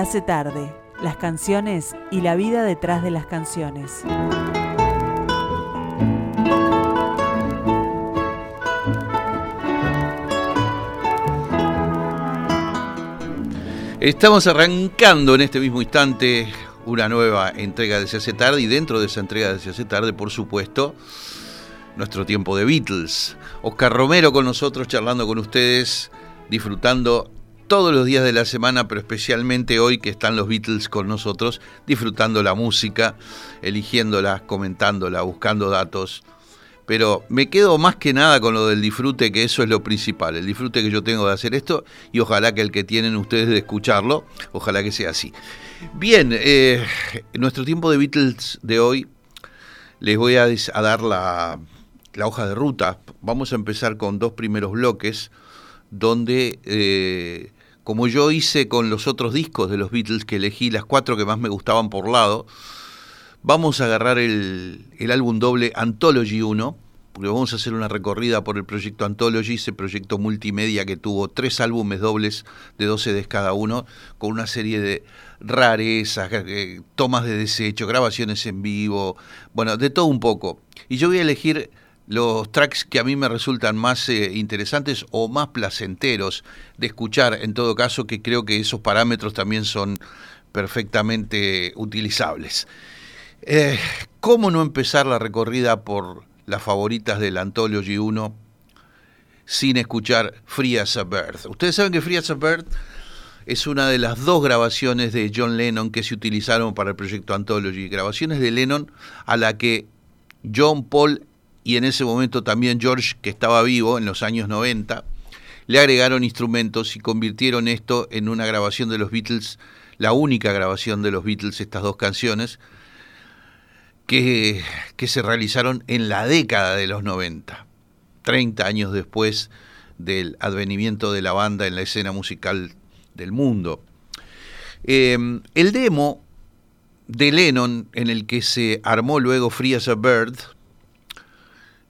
Hace tarde, las canciones y la vida detrás de las canciones. Estamos arrancando en este mismo instante una nueva entrega de Se hace tarde y dentro de esa entrega de Se hace tarde, por supuesto, nuestro tiempo de Beatles. Oscar Romero con nosotros charlando con ustedes, disfrutando todos los días de la semana, pero especialmente hoy que están los Beatles con nosotros, disfrutando la música, eligiéndola, comentándola, buscando datos pero me quedo más que nada con lo del disfrute, que eso es lo principal, el disfrute que yo tengo de hacer esto y ojalá que el que tienen ustedes de escucharlo, ojalá que sea así. Bien, eh, nuestro tiempo de Beatles de hoy les voy a, dar la, hoja de ruta. Vamos a empezar con dos primeros bloques donde... Eh, como yo hice con los otros discos de los Beatles que elegí, las cuatro que más me gustaban por lado, Vamos a agarrar el, álbum doble Anthology 1, porque vamos a hacer una recorrida por el proyecto Anthology, ese proyecto multimedia que tuvo tres álbumes dobles de 12 des cada uno, con una serie de rarezas, tomas de desecho, grabaciones en vivo, bueno, de todo un poco. Y yo voy a elegir los tracks que a mí me resultan más eh, interesantes o más placenteros de escuchar, en todo caso, que creo que esos parámetros también son perfectamente utilizables. Eh, ¿Cómo no empezar la recorrida por las favoritas del Anthology 1 sin escuchar Free as a Bird? Ustedes saben que Free as a Bird es una de las dos grabaciones de John Lennon que se utilizaron para el proyecto Anthology. Grabaciones de Lennon a la que John, Paul y en ese momento también George, que estaba vivo en los años 90, le agregaron instrumentos y convirtieron esto en una grabación de los Beatles, la única grabación de los Beatles, estas dos canciones, que, se realizaron en la década de los 90, 30 años después del advenimiento de la banda en la escena musical del mundo. Em, el demo de Lennon, en el que se armó luego Free as a Bird,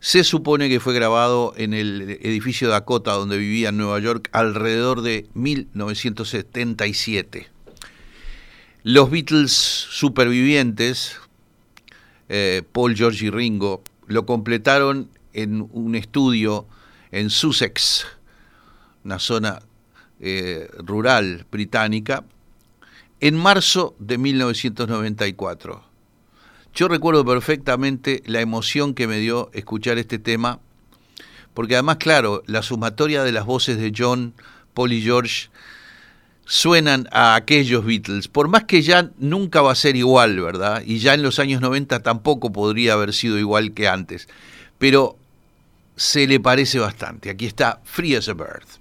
se supone que fue grabado en el edificio Dakota donde vivía en Nueva York alrededor de 1977. Los Beatles supervivientes, eh, Paul, George y Ringo, lo completaron en un estudio en Sussex, una zona eh, rural británica, en marzo de 1994. Yo recuerdo perfectamente la emoción que me dio escuchar este tema, porque además, claro, la sumatoria de las voces de John, Paul y George suenan a aquellos Beatles, por más que ya nunca va a ser igual, ¿verdad? Y ya en los años 90 tampoco podría haber sido igual que antes, pero se le parece bastante. Aquí está Free as a Bird.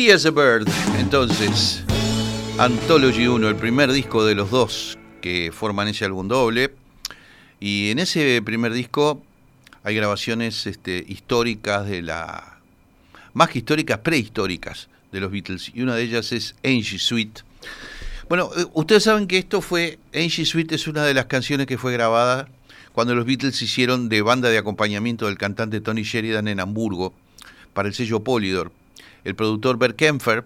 Free as a Bird, entonces, Anthology 1, el primer disco de los dos que forman ese álbum doble. Y en ese primer disco hay grabaciones este, históricas de la. más históricas, prehistóricas de los Beatles. Y una de ellas es Angie Sweet. Bueno, eh, ustedes saben que esto fue. Angie Sweet es una de las canciones que fue grabada cuando los Beatles hicieron de banda de acompañamiento del cantante Tony Sheridan en Hamburgo para el sello Polydor el productor Bert Kempfer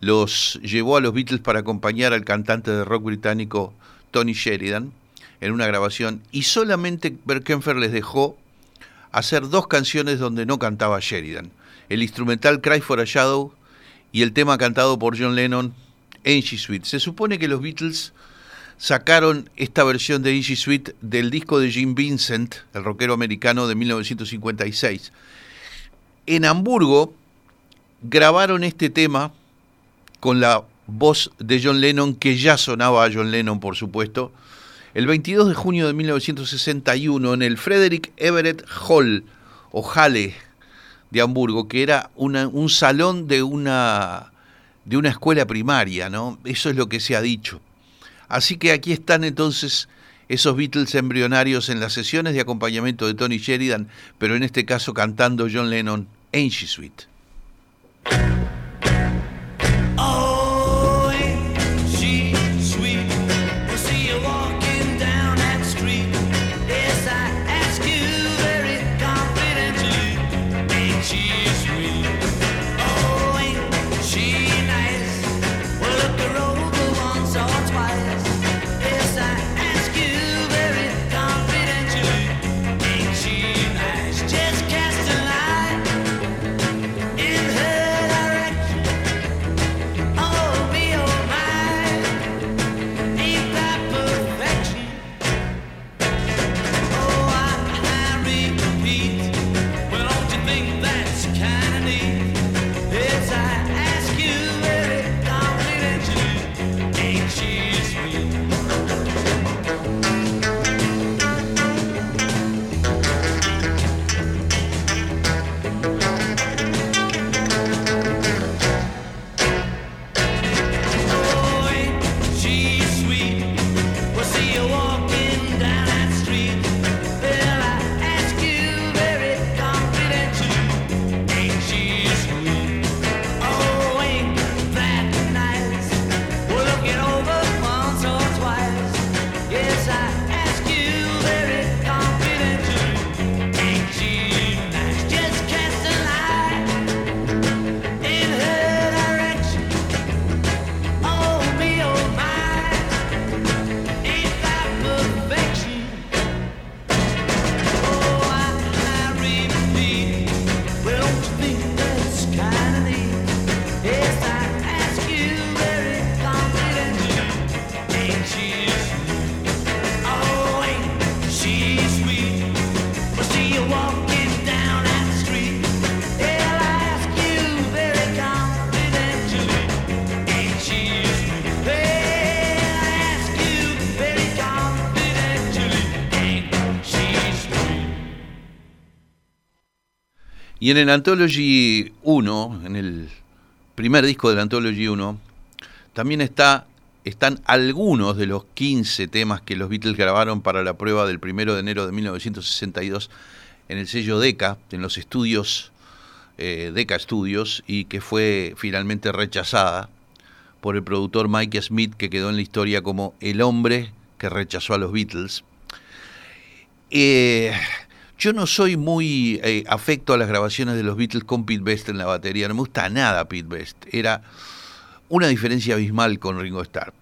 los llevó a los Beatles para acompañar al cantante de rock británico Tony Sheridan en una grabación y solamente Bert Kempfer les dejó hacer dos canciones donde no cantaba Sheridan, el instrumental Cry for a Shadow y el tema cantado por John Lennon, Angie Sweet. Se supone que los Beatles sacaron esta versión de Angie Sweet del disco de Jim Vincent, el rockero americano de 1956. En Hamburgo, grabaron este tema con la voz de John Lennon, que ya sonaba a John Lennon, por supuesto, el 22 de junio de 1961 en el Frederick Everett Hall, o Halle, de Hamburgo, que era un salón de una, de una escuela primaria, ¿no? Eso es lo que se ha dicho. Así que aquí están entonces esos Beatles embrionarios en las sesiones de acompañamiento de Tony Sheridan, pero en este caso cantando John Lennon Angie Sweet. Thank you. Y en el Anthology 1, en el primer disco del Anthology 1, también está, están algunos de los 15 temas que los Beatles grabaron para la prueba del 1 de enero de 1962 en el sello Decca, en los estudios eh, Decca Studios, y que fue finalmente rechazada por el productor Mike Smith, que quedó en la historia como el hombre que rechazó a los Beatles. Eh, yo no soy muy eh, afecto a las grabaciones de los Beatles con Pete Best en la batería, no me gusta nada Pete Best. Era una diferencia abismal con Ringo Starr.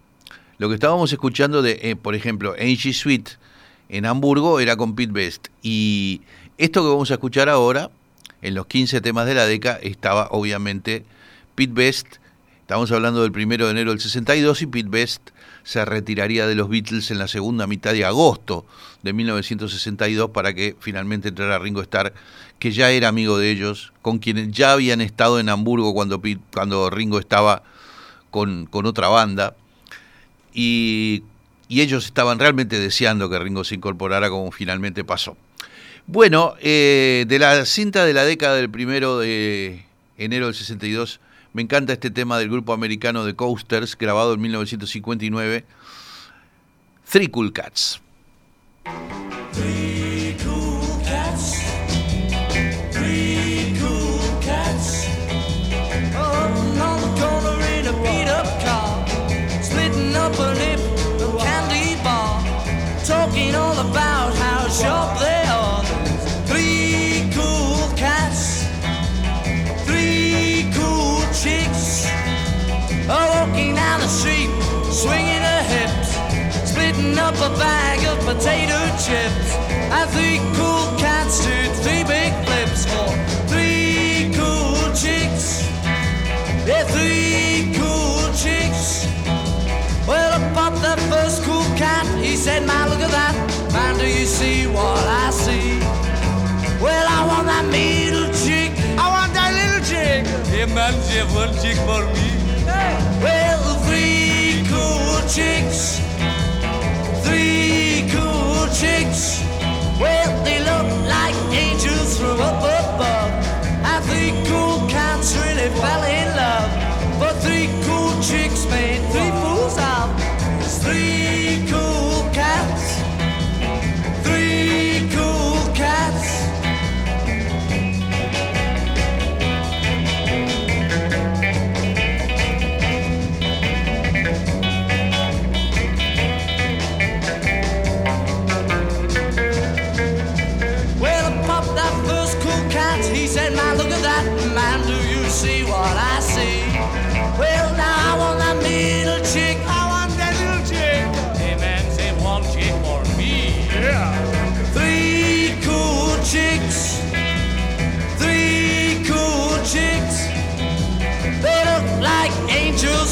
Lo que estábamos escuchando de, eh, por ejemplo, Angie Sweet en Hamburgo era con Pete Best. Y esto que vamos a escuchar ahora, en los 15 temas de la década, estaba obviamente Pete Best. Estamos hablando del primero de enero del 62 y Pete Best se retiraría de los Beatles en la segunda mitad de agosto de 1962 para que finalmente entrara Ringo Starr, que ya era amigo de ellos, con quienes ya habían estado en Hamburgo cuando, cuando Ringo estaba con, otra banda. Y, ellos estaban realmente deseando que Ringo se incorporara como finalmente pasó. Bueno, eh, de la cinta de la década del primero de enero del 62 me encanta este tema del grupo americano de Coasters, grabado en 1959, Three Cool Cats. Up a bag of potato chips. And three cool cats do three big flips for three cool chicks. Yeah, three cool chicks. Well, I popped that first cool cat. He said, Man, look at that. Man, do you see what I see? Well, I want that middle chick. I want that little chick. Hey, man, you have one chick for me. Well, three cool chicks, cats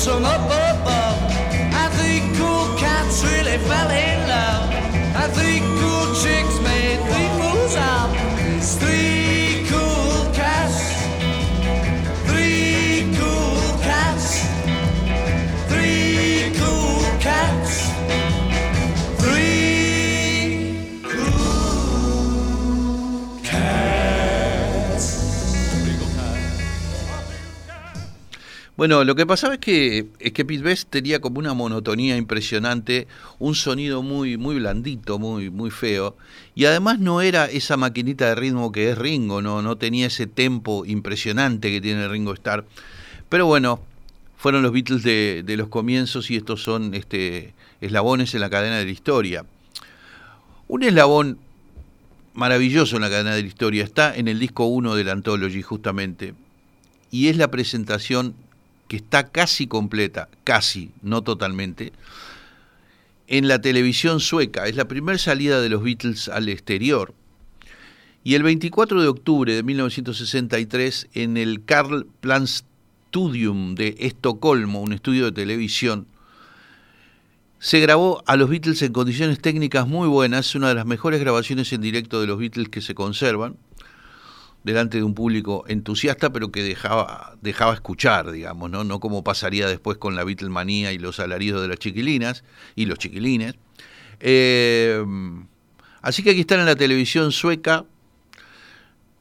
from up above. And three cool cats really fell in Bueno, lo que pasaba es que, es que Pete Best tenía como una monotonía impresionante, un sonido muy, muy blandito, muy, muy feo, y además no era esa maquinita de ritmo que es Ringo, no, no tenía ese tempo impresionante que tiene Ringo Starr. Pero bueno, fueron los Beatles de, de los comienzos y estos son este, eslabones en la cadena de la historia. Un eslabón maravilloso en la cadena de la historia está en el disco 1 del Anthology justamente, y es la presentación que está casi completa, casi, no totalmente, en la televisión sueca. Es la primera salida de los Beatles al exterior. Y el 24 de octubre de 1963, en el Carl Plan Studium de Estocolmo, un estudio de televisión, se grabó a los Beatles en condiciones técnicas muy buenas, una de las mejores grabaciones en directo de los Beatles que se conservan delante de un público entusiasta, pero que dejaba, dejaba escuchar, digamos, ¿no? No como pasaría después con la Beatlemanía y los alaridos de las chiquilinas y los chiquilines. Eh, así que aquí están en la televisión sueca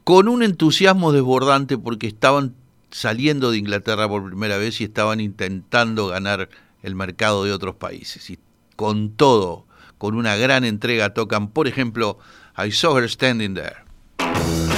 con un entusiasmo desbordante porque estaban saliendo de Inglaterra por primera vez y estaban intentando ganar el mercado de otros países. Y con todo, con una gran entrega, tocan, por ejemplo, I Saw Her Standing There.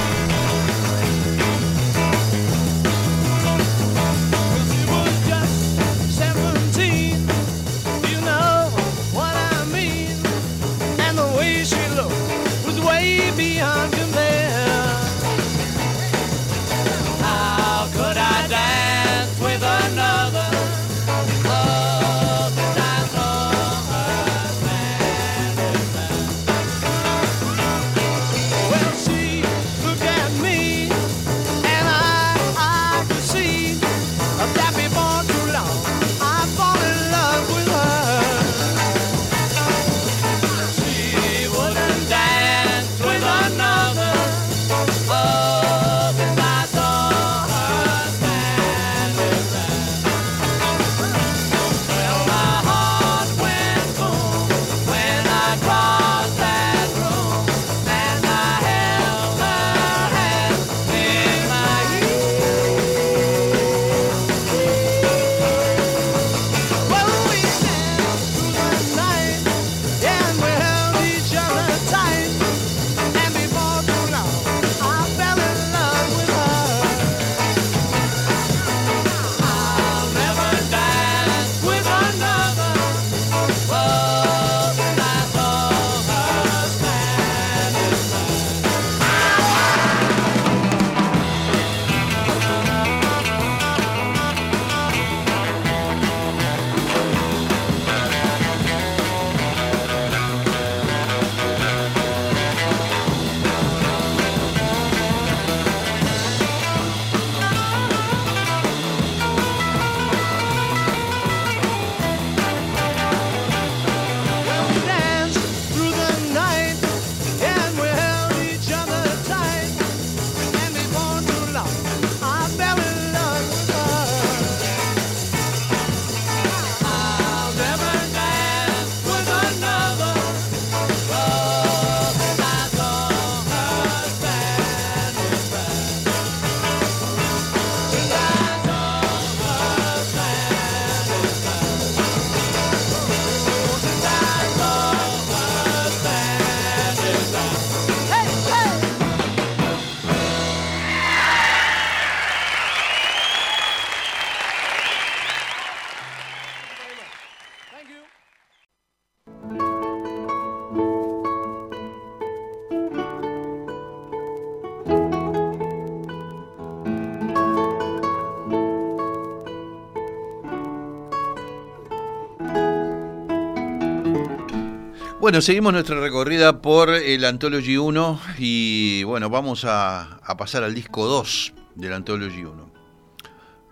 Bueno, seguimos nuestra recorrida por el Anthology 1 y bueno, vamos a, pasar al disco 2 del Anthology 1.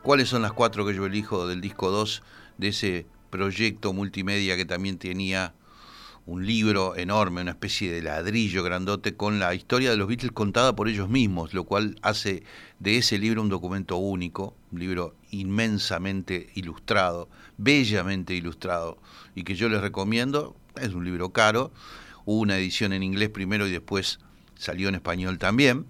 ¿Cuáles son las cuatro que yo elijo del disco 2 de ese proyecto multimedia que también tenía un libro enorme, una especie de ladrillo grandote con la historia de los Beatles contada por ellos mismos, lo cual hace de ese libro un documento único, un libro inmensamente ilustrado, bellamente ilustrado, y que yo les recomiendo es un libro caro, hubo una edición en inglés primero y después salió en español también,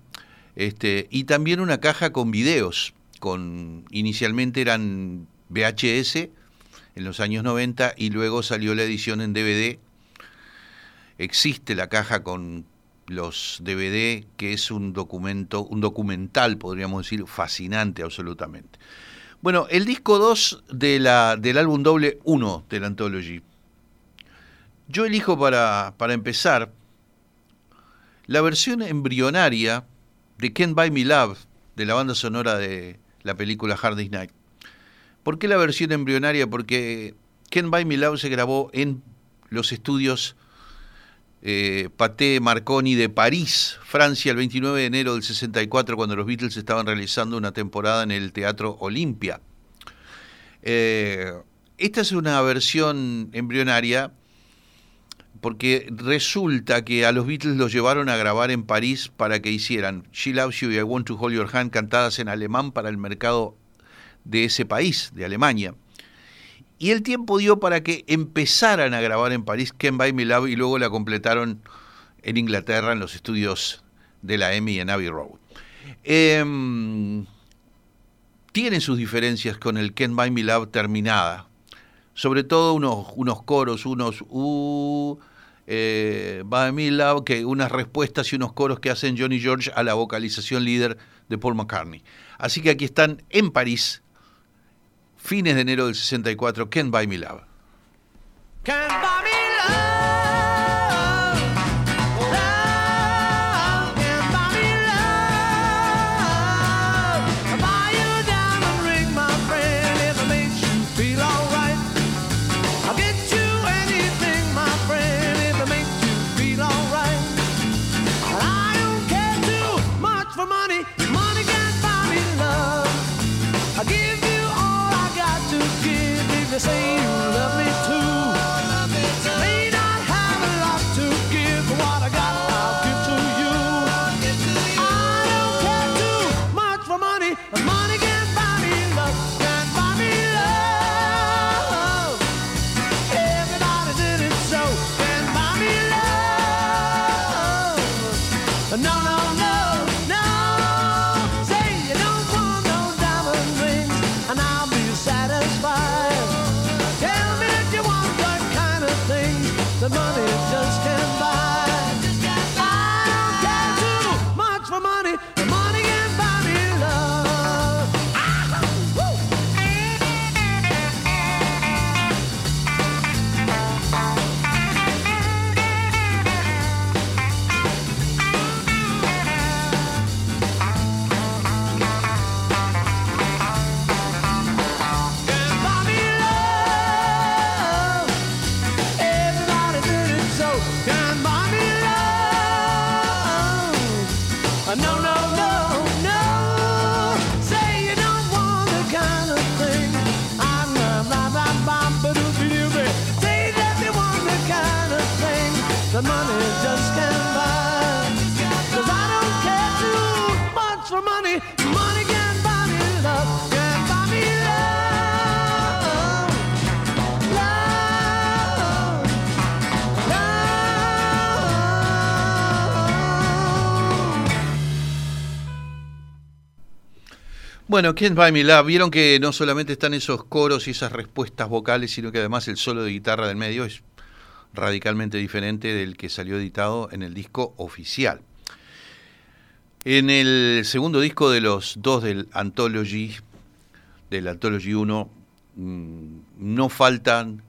este, y también una caja con videos, con inicialmente eran VHS en los años 90 y luego salió la edición en DVD. Existe la caja con los DVD, que es un documento, un documental, podríamos decir, fascinante absolutamente. Bueno, el disco 2 de del álbum doble 1 de la Anthology yo elijo para, para empezar la versión embrionaria de Can't Buy Me Love, de la banda sonora de la película Hard Day's Night. ¿Por qué la versión embrionaria? Porque Can't Buy Me Love se grabó en los estudios eh, Paté Marconi de París, Francia, el 29 de enero del 64, cuando los Beatles estaban realizando una temporada en el Teatro Olimpia. Eh, esta es una versión embrionaria porque resulta que a los Beatles los llevaron a grabar en París para que hicieran She Loves You y I Want to Hold Your Hand cantadas en alemán para el mercado de ese país, de Alemania. Y el tiempo dio para que empezaran a grabar en París Can't Buy Me Love y luego la completaron en Inglaterra en los estudios de la EMI en Abbey Road. Em, tiene sus diferencias con el Ken Buy Me Love terminada. Sobre todo unos, unos coros, unos uh, eh, Buy Me Love, que unas respuestas y unos coros que hacen Johnny George a la vocalización líder de Paul McCartney. Así que aquí están en París, fines de enero del 64, Ken Buy Me Love. Can't buy me Bueno, Can't Buy Me Love, vieron que no solamente están esos coros y esas respuestas vocales, sino que además el solo de guitarra del medio es radicalmente diferente del que salió editado en el disco oficial. En el segundo disco de los dos del Anthology, del Anthology 1, mm, no faltan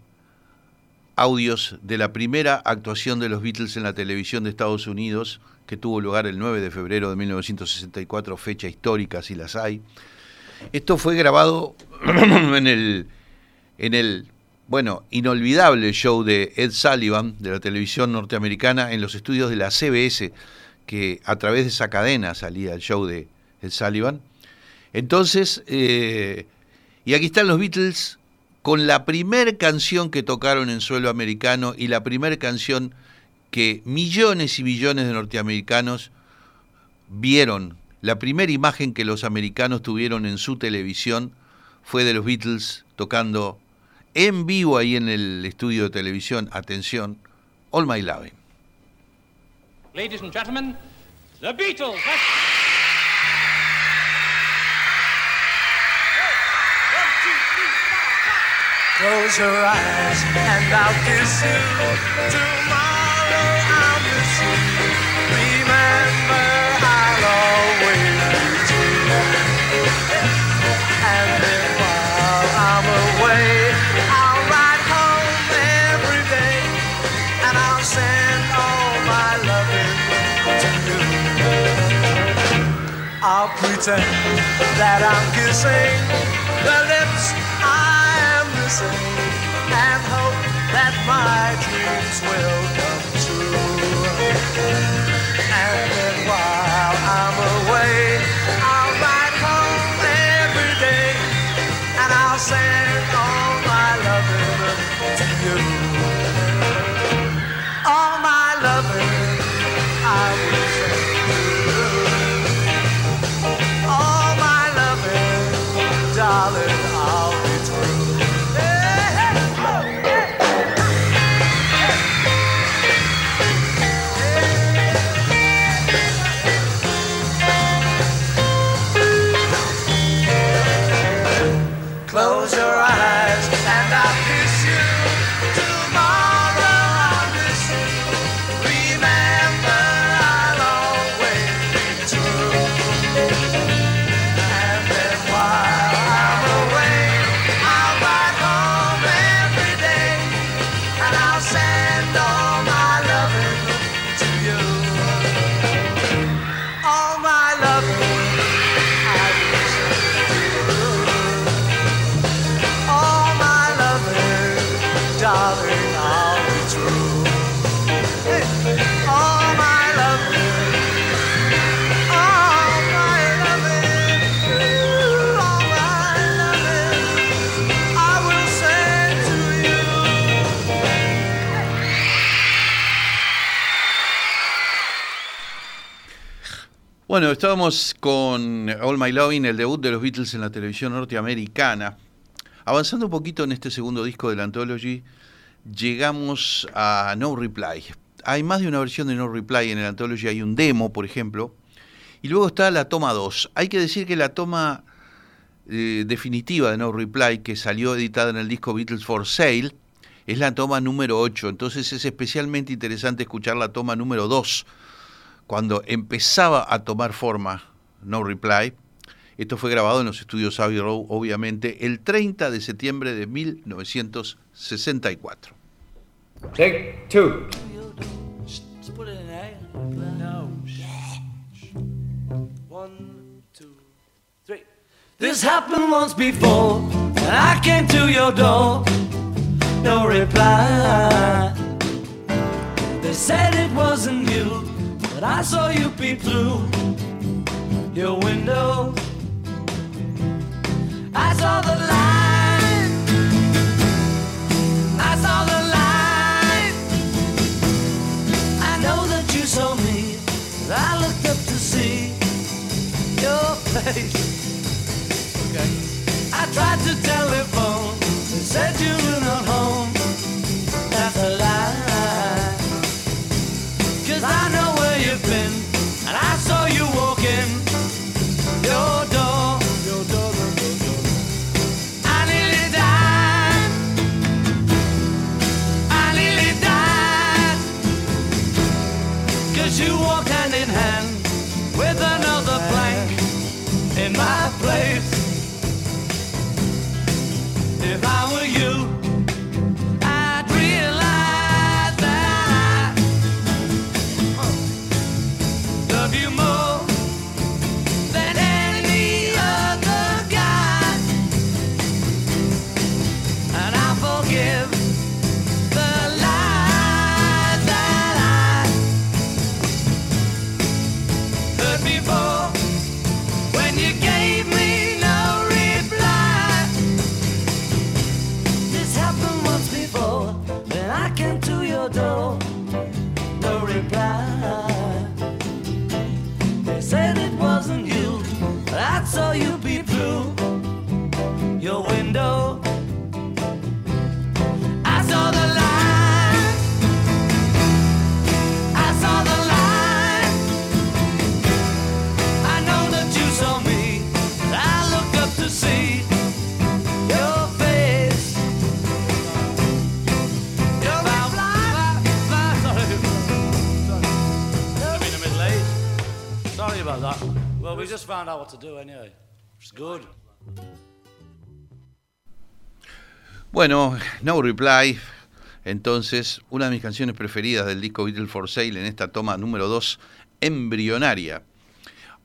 audios de la primera actuación de los Beatles en la televisión de Estados Unidos, que tuvo lugar el 9 de febrero de 1964, fecha histórica si las hay, esto fue grabado en el, en el, bueno, inolvidable show de Ed Sullivan de la televisión norteamericana en los estudios de la CBS, que a través de esa cadena salía el show de Ed Sullivan. Entonces, eh, y aquí están los Beatles con la primer canción que tocaron en suelo americano y la primera canción que millones y millones de norteamericanos vieron la primera imagen que los americanos tuvieron en su televisión fue de los Beatles tocando en vivo ahí en el estudio de televisión, atención, All My Loving. Ladies and gentlemen, the Beatles. Close your eyes and I'll kiss you. Tomorrow I'll pretend that I'm kissing. The lips I am missing and hope that my dreams will Estábamos con All My Loving, el debut de los Beatles en la televisión norteamericana. Avanzando un poquito en este segundo disco de la Anthology, llegamos a No Reply. Hay más de una versión de No Reply en el Anthology, hay un demo, por ejemplo, y luego está la toma 2. Hay que decir que la toma eh, definitiva de No Reply, que salió editada en el disco Beatles for Sale, es la toma número 8. Entonces es especialmente interesante escuchar la toma número 2 cuando empezaba a tomar forma No Reply. Esto fue grabado en los estudios Abbey Road, obviamente, el 30 de septiembre de 1964. Take two. This happened once before, and I came to your door. No reply. They said it wasn't you. But I saw you peep through your window. I saw the light. I saw the light. I know that you saw me. I looked up to see your face. Okay. I tried to telephone. They said you found out what to do anyway. It's good. Bueno, No Reply, entonces, una de mis canciones preferidas del disco Beatles for Sale en esta toma número 2, embrionaria.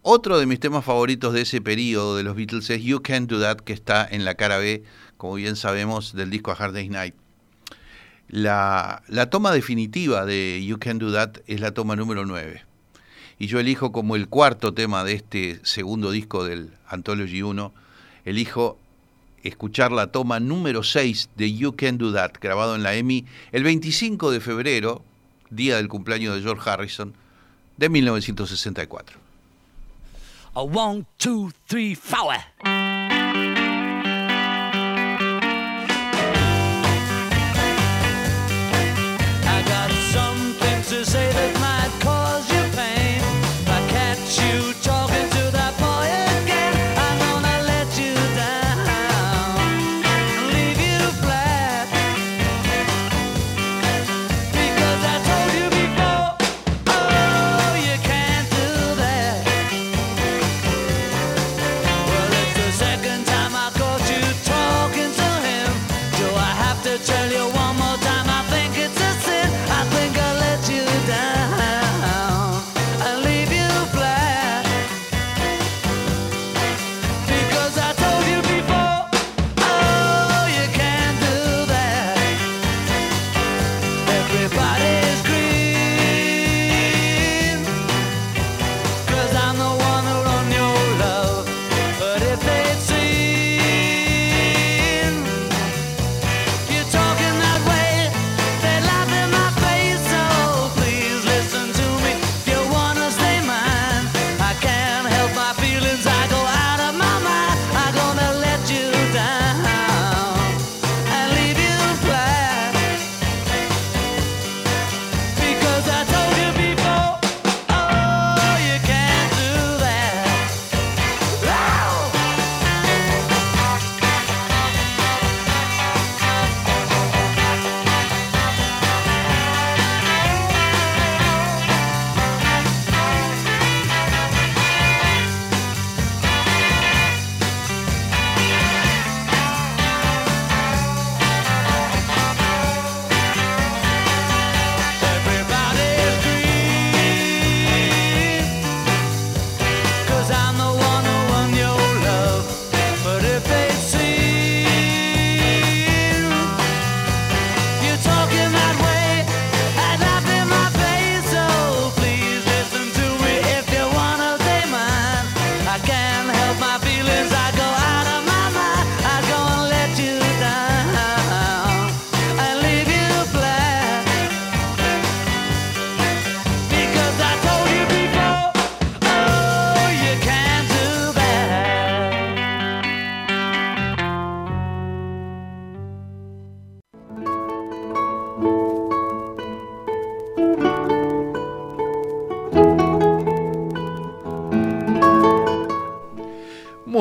Otro de mis temas favoritos de ese periodo de los Beatles es You Can't Do That, que está en la cara B, como bien sabemos, del disco A Hard Day's Night. La, la toma definitiva de You Can't Do That es la toma número 9. Y yo elijo como el cuarto tema de este segundo disco del Anthology 1, elijo escuchar la toma número 6 de You Can Do That, grabado en la EMI el 25 de febrero, día del cumpleaños de George Harrison, de 1964. A one, two, three, four.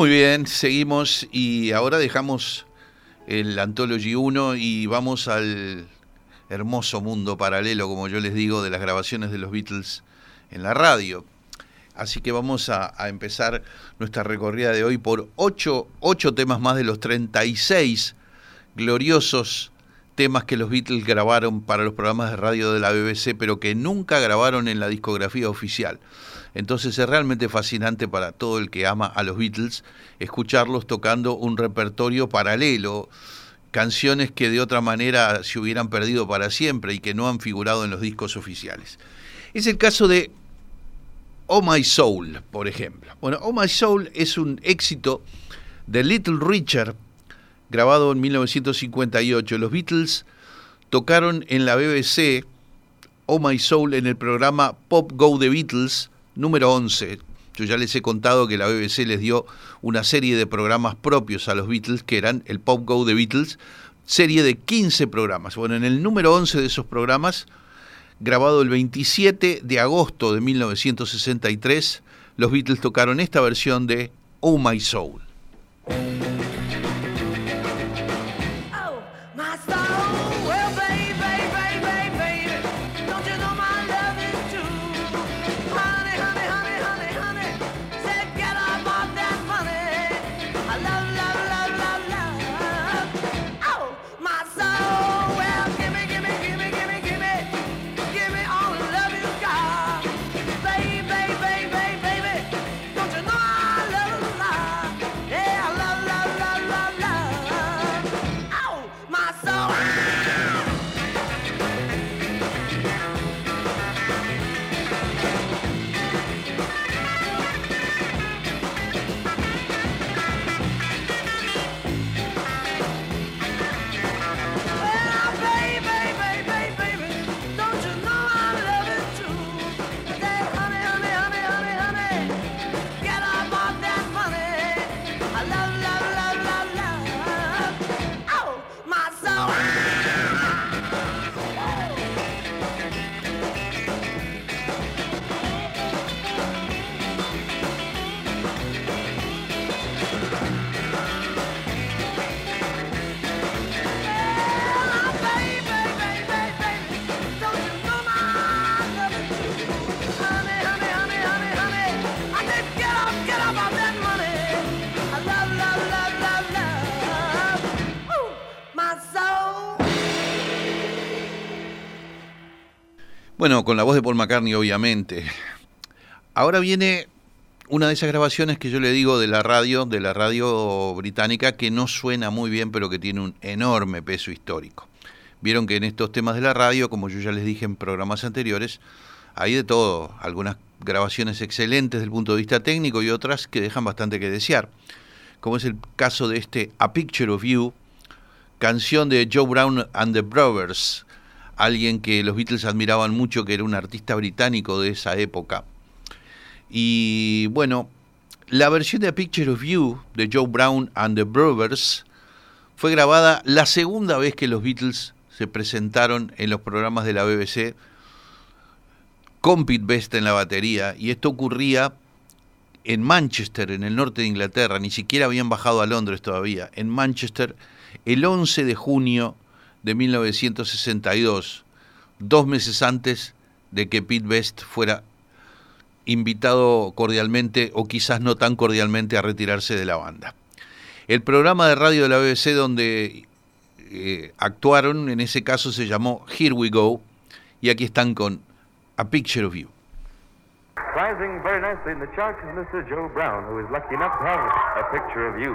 Muy bien, seguimos y ahora dejamos el Anthology 1 y vamos al hermoso mundo paralelo, como yo les digo, de las grabaciones de los Beatles en la radio. Así que vamos a, a empezar nuestra recorrida de hoy por ocho, ocho temas más de los 36 gloriosos temas que los Beatles grabaron para los programas de radio de la BBC, pero que nunca grabaron en la discografía oficial. Entonces es realmente fascinante para todo el que ama a los Beatles escucharlos tocando un repertorio paralelo, canciones que de otra manera se hubieran perdido para siempre y que no han figurado en los discos oficiales. Es el caso de Oh My Soul, por ejemplo. Bueno, Oh My Soul es un éxito de Little Richard, grabado en 1958. Los Beatles tocaron en la BBC Oh My Soul en el programa Pop Go The Beatles número 11. Yo ya les he contado que la BBC les dio una serie de programas propios a los Beatles, que eran el Pop Go de Beatles, serie de 15 programas. Bueno, en el número 11 de esos programas, grabado el 27 de agosto de 1963, los Beatles tocaron esta versión de Oh My Soul. Con la voz de Paul McCartney, obviamente. Ahora viene una de esas grabaciones que yo le digo de la radio, de la radio británica, que no suena muy bien, pero que tiene un enorme peso histórico. Vieron que en estos temas de la radio, como yo ya les dije en programas anteriores, hay de todo, algunas grabaciones excelentes desde el punto de vista técnico y otras que dejan bastante que desear, como es el caso de este A Picture of You, canción de Joe Brown and the Brothers, alguien que los Beatles admiraban mucho, que era un artista británico de esa época. Y bueno, la versión de Picture of You de Joe Brown and the Brothers fue grabada la segunda vez que los Beatles se presentaron en los programas de la BBC con Pete Best en la batería. Y esto ocurría en Manchester, en el norte de Inglaterra, ni siquiera habían bajado a Londres todavía, en Manchester, el 11 de junio de 1962, dos meses antes de que Pete Best fuera invitado cordialmente o quizás no tan cordialmente a retirarse de la banda. El programa de radio de la BBC donde eh, actuaron en ese caso se llamó Here We Go y aquí están con A Picture of You. Rising very nicely in the is Mr. Joe Brown, who is lucky enough to have a picture of you,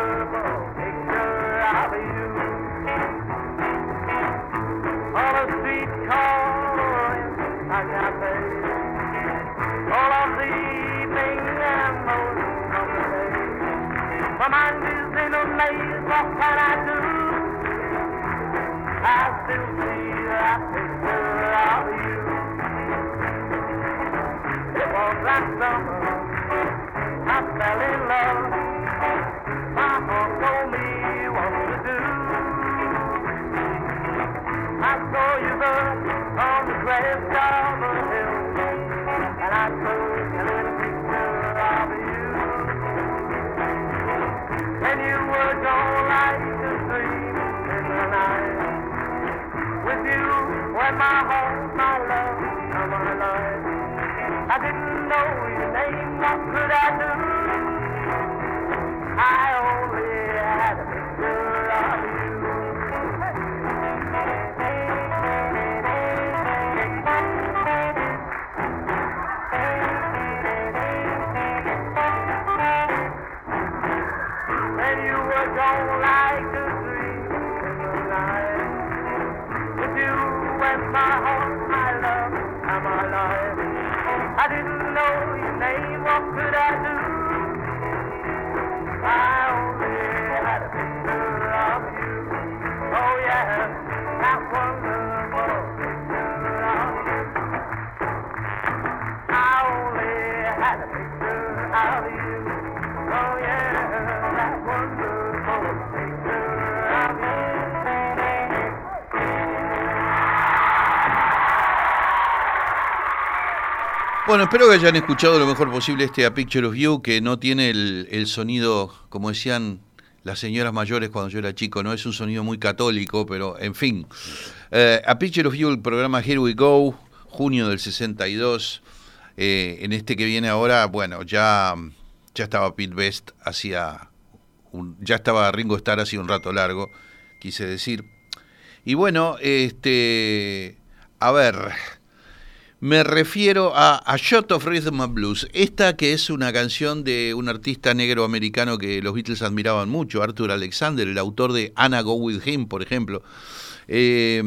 summer, I fell in love. My heart told me saw you there on the crest of a hill, and I took a little picture of you. And you were gone like a dream in the night. With you, when my heart, my love, my life. I didn't know your name, what could I do? I I didn't know your name, what could I do? Bueno, espero que hayan escuchado lo mejor posible este A Picture of You, que no tiene el, el sonido, como decían las señoras mayores cuando yo era chico, no es un sonido muy católico, pero en fin. Eh, A Picture of You, el programa Here We Go, junio del 62. eh, en este que viene ahora, bueno, ya, ya estaba Pete Best hacía ya estaba Ringo Starr hacía un rato largo, quise decir. Y bueno, este, a ver, me refiero a A Shot of Rhythm and Blues, esta que es una canción de un artista negro americano que los Beatles admiraban mucho, Arthur Alexander, el autor de Anna Go With Him, por ejemplo. Eh,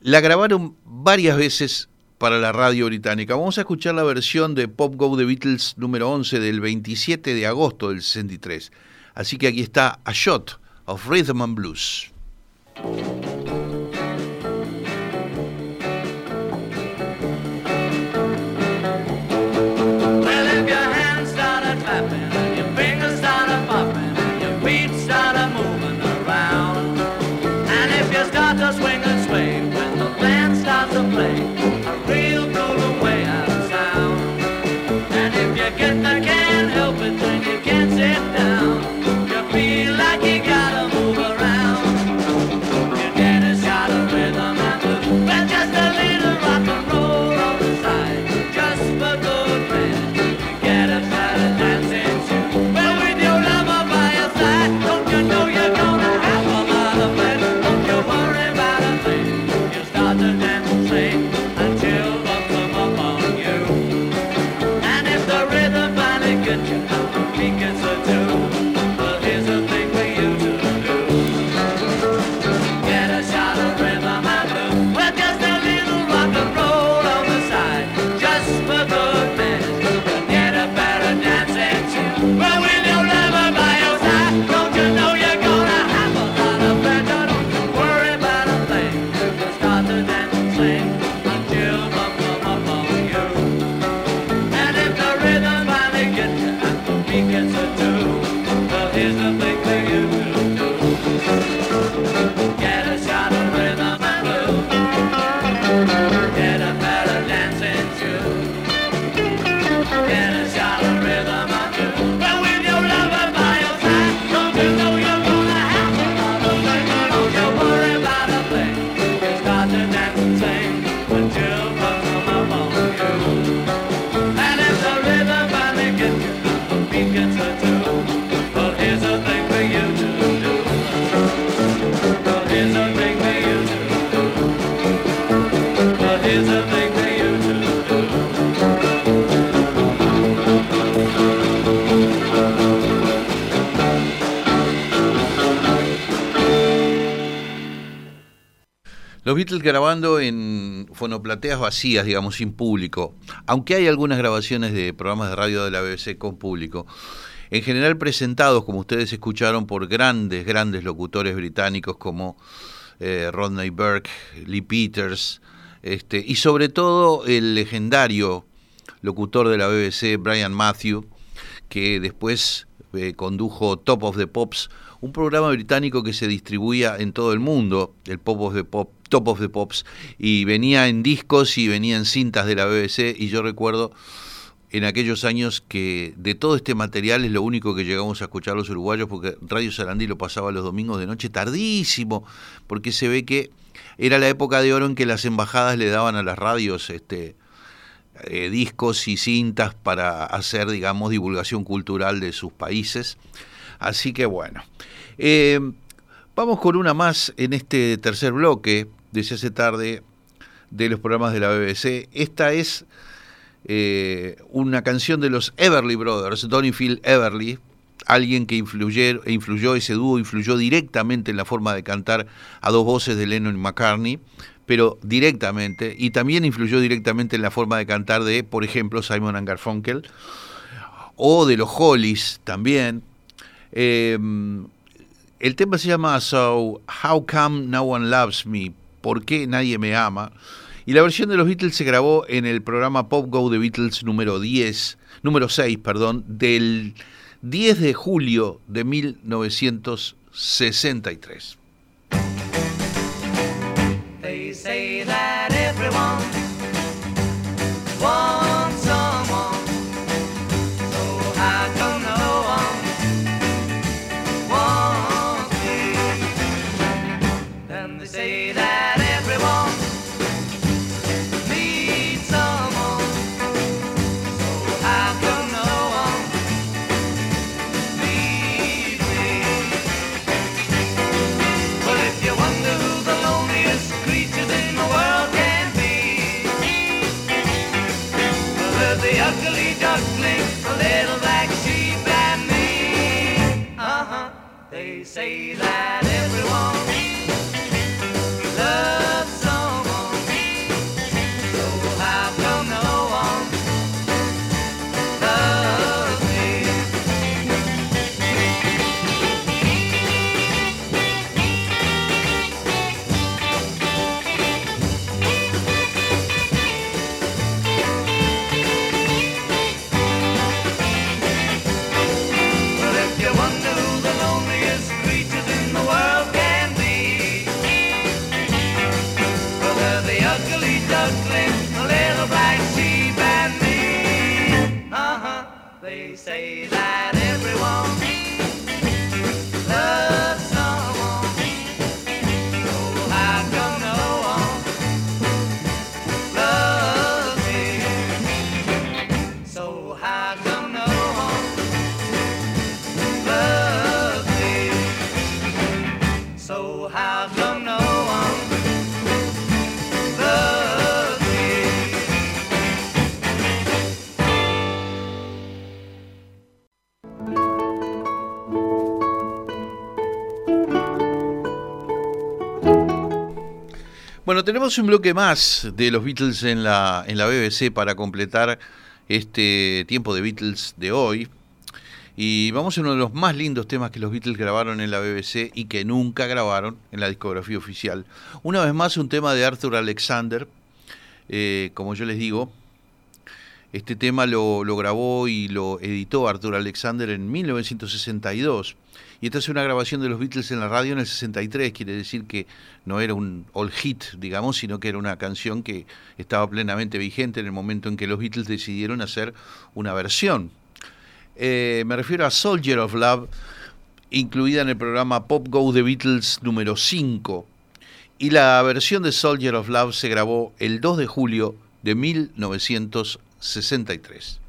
la grabaron varias veces para la radio británica. Vamos a escuchar la versión de Pop Go The Beatles número 11 del 27 de agosto del 63. Así que aquí está A Shot of Rhythm and Blues. Grabando en fonoplateas vacías, digamos, sin público. Aunque hay algunas grabaciones de programas de radio de la BBC con público. en general presentados, como ustedes escucharon, por grandes, grandes locutores británicos como eh, Rodney Burke, Lee Peters, este, y sobre todo el legendario locutor de la BBC, Brian Matthew, que después eh, condujo Top of the Pops, un programa británico que se distribuía en todo el mundo, el Pop of the Pop, Top of the Pops, y venía en discos y venía en cintas de la BBC, y yo recuerdo en aquellos años que de todo este material es lo único que llegamos a escuchar los uruguayos, porque Radio Sarandí lo pasaba los domingos de noche tardísimo, porque se ve que era la época de oro en que las embajadas le daban a las radios este, eh, discos y cintas para hacer, digamos, divulgación cultural de sus países. Así que bueno, eh, vamos con una más en este tercer bloque de hace tarde de los programas de la BBC. Esta es eh, una canción de los Everly Brothers, Donny Phil Everly, alguien que influyó, influyó, ese dúo influyó directamente en la forma de cantar a dos voces de Lennon y McCartney, pero directamente, y también influyó directamente en la forma de cantar de, por ejemplo, Simon and Garfunkel, o de los Hollies también. Eh, el tema se llama So, How Come No One Loves Me? ¿Por qué nadie me ama? Y la versión de los Beatles se grabó en el programa Pop Go de Beatles número 10, número 6, perdón, del 10 de julio de 1963. Tenemos un bloque más de los Beatles en la, en la BBC para completar este tiempo de Beatles de hoy. Y vamos a uno de los más lindos temas que los Beatles grabaron en la BBC y que nunca grabaron en la discografía oficial. Una vez más, un tema de Arthur Alexander. Eh, como yo les digo, este tema lo grabó y lo editó Arthur Alexander en 1962. Y esta es una grabación de los Beatles en la radio en el 63, quiere decir que no era un all hit, digamos, sino que era una canción que estaba plenamente vigente en el momento en que los Beatles decidieron hacer una versión. Eh, me refiero a Soldier of Love, incluida en el programa Pop Go The Beatles número 5. Y la versión de Soldier of Love se grabó el 2 de julio de 1963.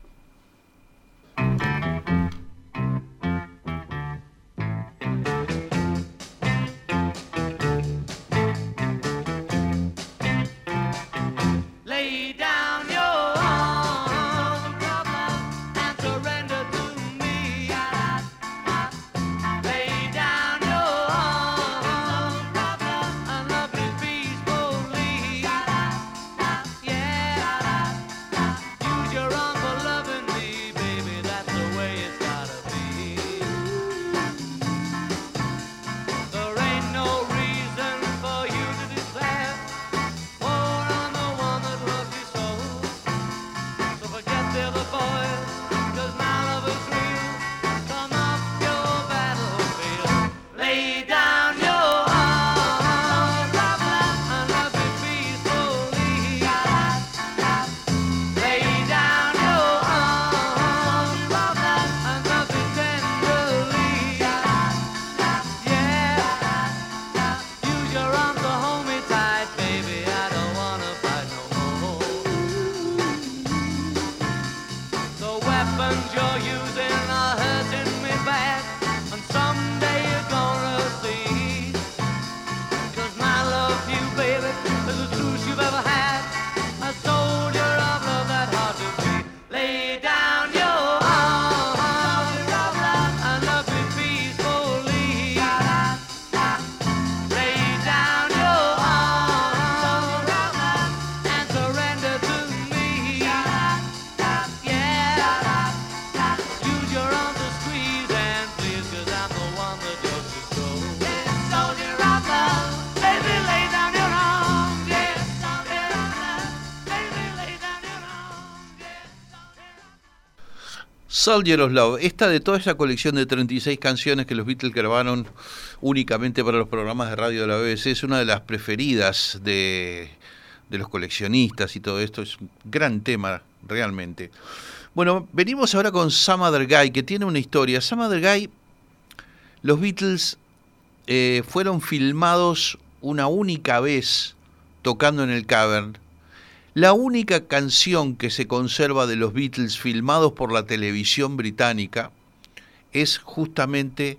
Soldier of Love, esta de toda esa colección de 36 canciones que los Beatles grabaron únicamente para los programas de radio de la BBC, es una de las preferidas de, los coleccionistas y todo esto, es un gran tema realmente. Bueno, venimos ahora con Some Other Guy, que tiene una historia. Some Other Guy, los Beatles eh, fueron filmados una única vez tocando en el Cavern. La única canción que se conserva de los Beatles filmados por la televisión británica es justamente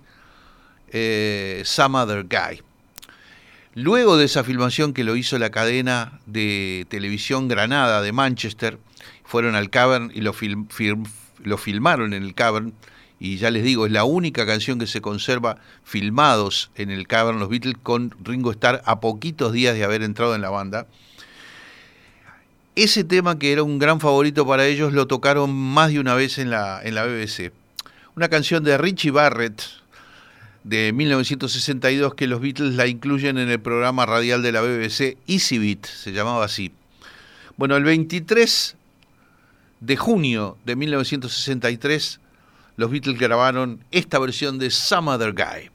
eh, Some Other Guy. Luego de esa filmación que lo hizo la cadena de televisión Granada de Manchester, fueron al Cavern y lo, lo filmaron en el Cavern. Y ya les digo, es la única canción que se conserva filmados en el Cavern los Beatles con Ringo Starr a poquitos días de haber entrado en la banda. Ese tema que era un gran favorito para ellos lo tocaron más de una vez en la, en la BBC. Una canción de Richie Barrett de 1962 que los Beatles la incluyen en el programa radial de la BBC Easy Beat, se llamaba así. Bueno, el 23 de junio de 1963 los Beatles grabaron esta versión de Some Other Guy.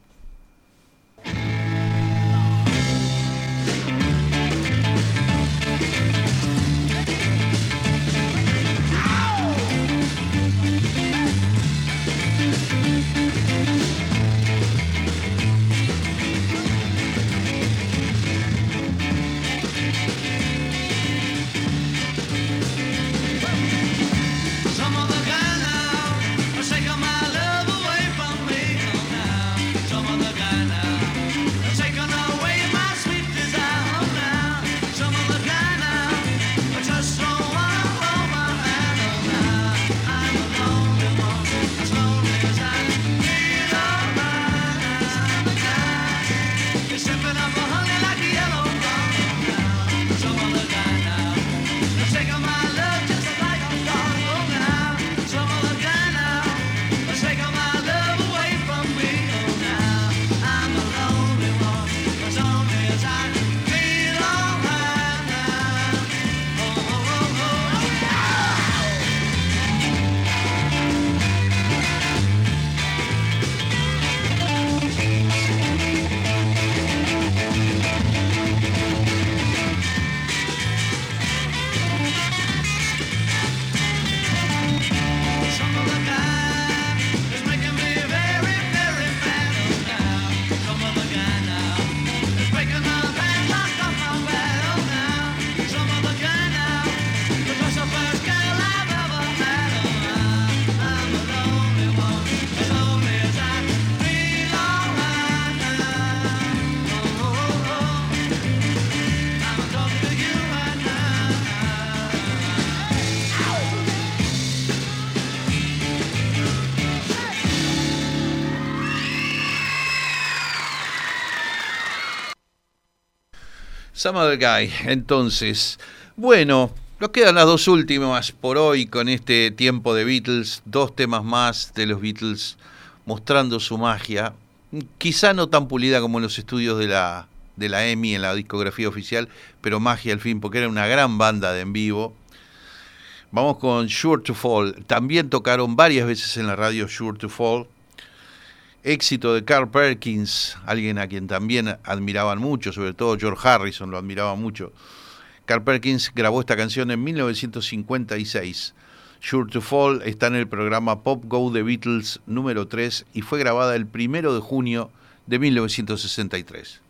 Some Other Guy. Entonces, bueno, nos quedan las dos últimas por hoy con este tiempo de Beatles. Dos temas más de los Beatles mostrando su magia. Quizá no tan pulida como en los estudios de la, de la EMI en la discografía oficial, pero magia al fin, porque era una gran banda de en vivo. Vamos con Sure to Fall. También tocaron varias veces en la radio Sure to Fall. Éxito de Carl Perkins, alguien a quien también admiraban mucho, sobre todo George Harrison lo admiraba mucho. Carl Perkins grabó esta canción en 1956. Sure to Fall está en el programa Pop Go The Beatles número 3 y fue grabada el primero de junio de 1963.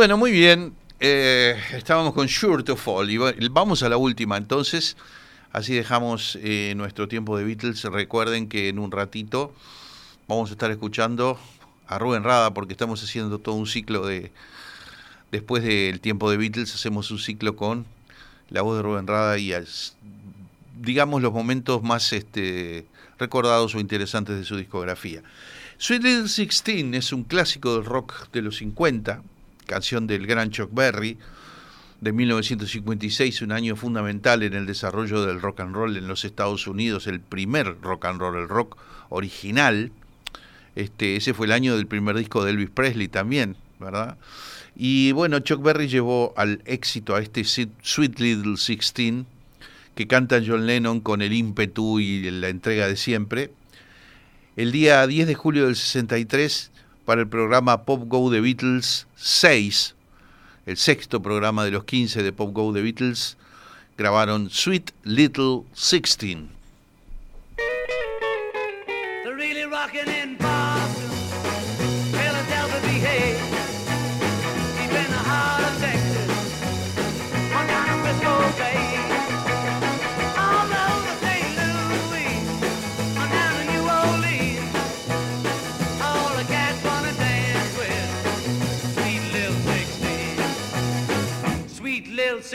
Bueno, muy bien. Eh, estábamos con Sure to Fall y va- vamos a la última entonces. Así dejamos eh, nuestro tiempo de Beatles. Recuerden que en un ratito vamos a estar escuchando a Rubén Rada porque estamos haciendo todo un ciclo de... Después del tiempo de Beatles hacemos un ciclo con la voz de Rubén Rada y digamos los momentos más este, recordados o interesantes de su discografía. Sweet Little Sixteen es un clásico del rock de los 50, canción del gran Chuck Berry de 1956, un año fundamental en el desarrollo del rock and roll en los Estados Unidos, el primer rock and roll, el rock original. Este, ese fue el año del primer disco de Elvis Presley también, ¿verdad? Y bueno, Chuck Berry llevó al éxito a este Sweet Little Sixteen que canta John Lennon con el ímpetu y la entrega de siempre. El día 10 de julio del 63, para el programa Pop Go The Beatles 6, el sexto programa de los 15 de Pop Go The Beatles, grabaron Sweet Little Sixteen.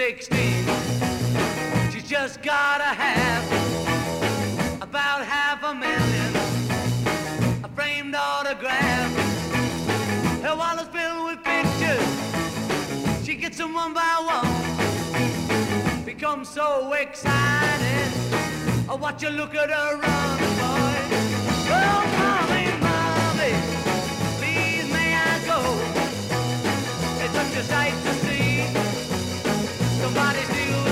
16. She's just gotta have about half a million. A framed autograph. Her wallet's filled with pictures. She gets them one by one. Becomes so excited. I watch her look at her run, boy. Oh, mommy, mommy, please may I go? It's such a sight to see. Nobody do.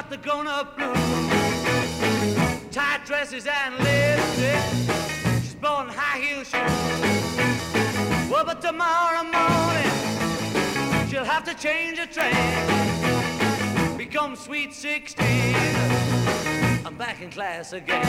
Got the grown up blues, tight dresses and lipstick. She's blowing high heel shoes. Well, but tomorrow morning she'll have to change her train. Become sweet 16. I'm back in class again.